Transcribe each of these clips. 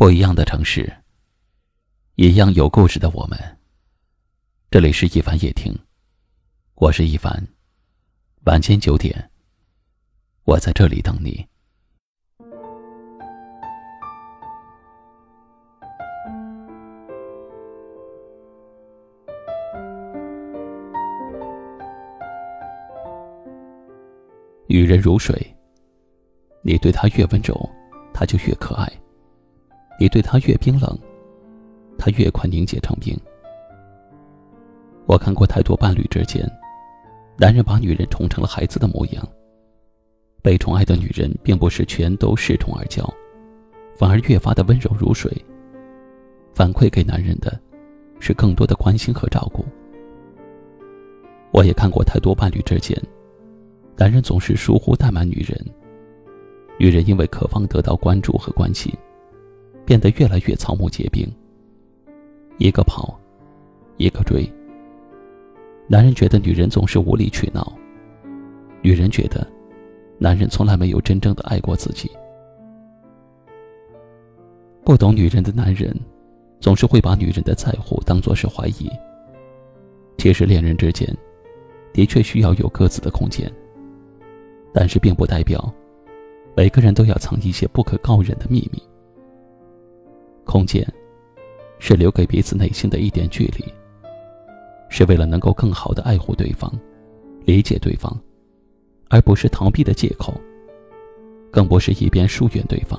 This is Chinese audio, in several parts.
不一样的城市，一样有故事的我们。这里是一凡夜听，我是一凡。晚间九点，我在这里等你。女人如水，你对她越温柔，她就越可爱。你对他越冰冷，他越快凝结成冰。我看过太多伴侣之间，男人把女人宠成了孩子的模样。被宠爱的女人并不是全都恃宠而骄，反而越发的温柔如水。反馈给男人的，是更多的关心和照顾。我也看过太多伴侣之间，男人总是疏忽怠慢女人，女人因为渴望得到关注和关心。变得越来越草木皆兵。一个跑，一个追。男人觉得女人总是无理取闹，女人觉得男人从来没有真正的爱过自己。不懂女人的男人，总是会把女人的在乎当作是怀疑。其实恋人之间，的确需要有各自的空间，但是并不代表每个人都要藏一些不可告人的秘密。空间，是留给彼此内心的一点距离，是为了能够更好的爱护对方、理解对方，而不是逃避的借口。更不是一边疏远对方，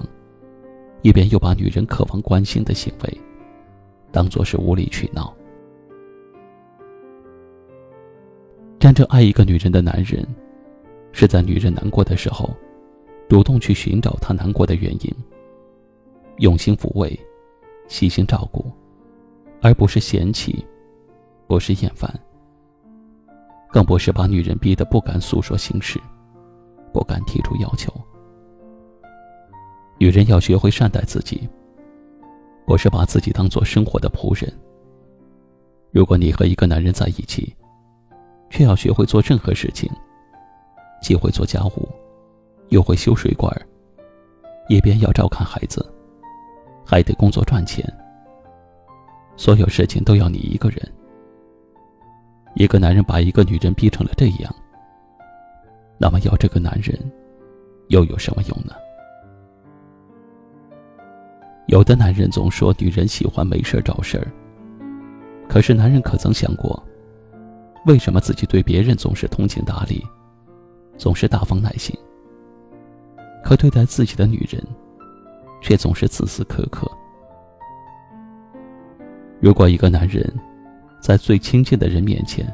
一边又把女人渴望关心的行为，当做是无理取闹。真正爱一个女人的男人，是在女人难过的时候，主动去寻找她难过的原因，用心抚慰。细心照顾，而不是嫌弃，不是厌烦，更不是把女人逼得不敢诉说心事，不敢提出要求。女人要学会善待自己，不是把自己当做生活的仆人。如果你和一个男人在一起，却要学会做任何事情，既会做家务，又会修水管，一边要照看孩子。还得工作赚钱，所有事情都要你一个人。一个男人把一个女人逼成了这样，那么要这个男人又有什么用呢？有的男人总说女人喜欢没事找事儿，可是男人可曾想过，为什么自己对别人总是通情达理，总是大方耐心，可对待自己的女人？却总是时时刻刻。如果一个男人在最亲近的人面前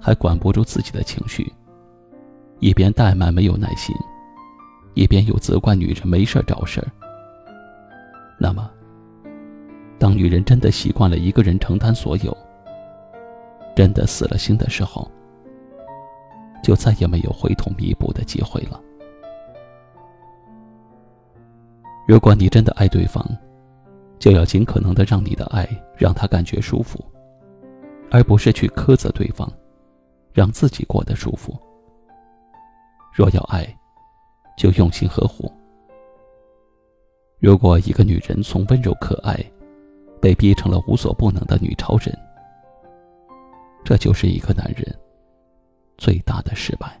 还管不住自己的情绪，一边怠慢没有耐心，一边又责怪女人没事找事儿，那么，当女人真的习惯了一个人承担所有，真的死了心的时候，就再也没有回头弥补的机会了。如果你真的爱对方，就要尽可能的让你的爱让他感觉舒服，而不是去苛责对方，让自己过得舒服。若要爱，就用心呵护。如果一个女人从温柔可爱，被逼成了无所不能的女超人，这就是一个男人最大的失败。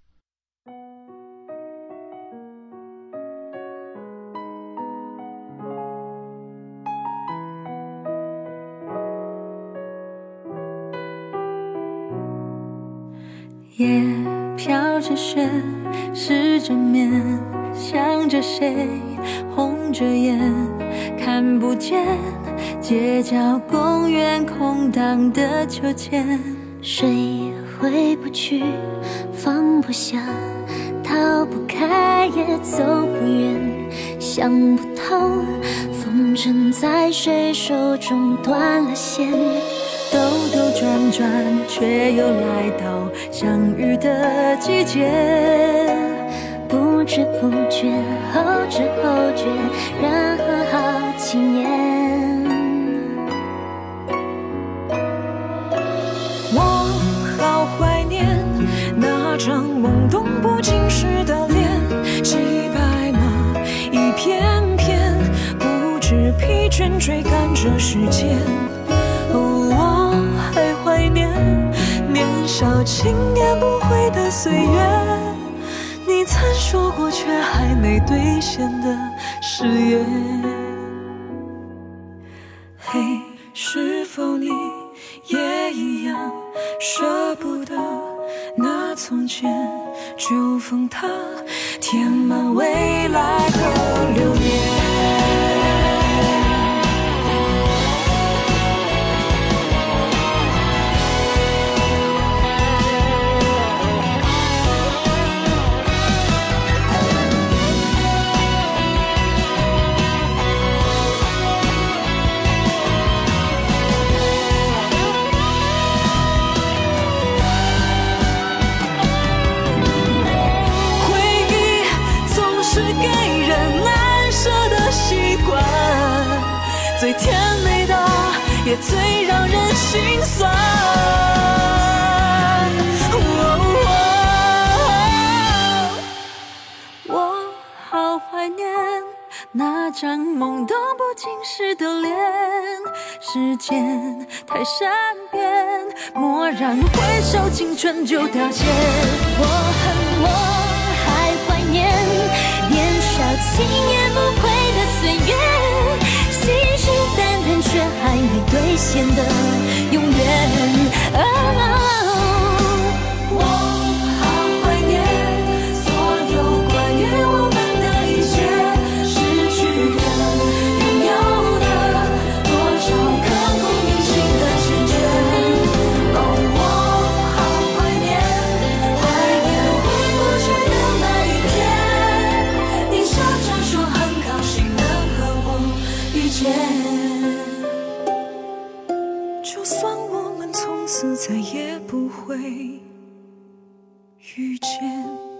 夜飘着雪，湿着面，想着谁，红着眼，看不见街角公园空荡的秋千，谁回不去，放不下，逃不开也走不远，想不透。风筝在谁手中断了线，兜兜转转，却又来到相遇的季节。不知不觉，后知后觉，然后好几年。我好怀念。那张懵懂不经事的脸，骑白马一片片，不知疲倦追赶着时间。哦，年年少轻言不悔的岁月。你曾说过却还没兑现的誓言，嘿，是否你也一样舍不得那从前？就封它，填满未来的流年。也最让人心酸。我好怀念那张懵懂不经事的脸，时间太善变，蓦然回首，青春就凋谢。我恨我还怀念年少轻言不悔兑现的永远。见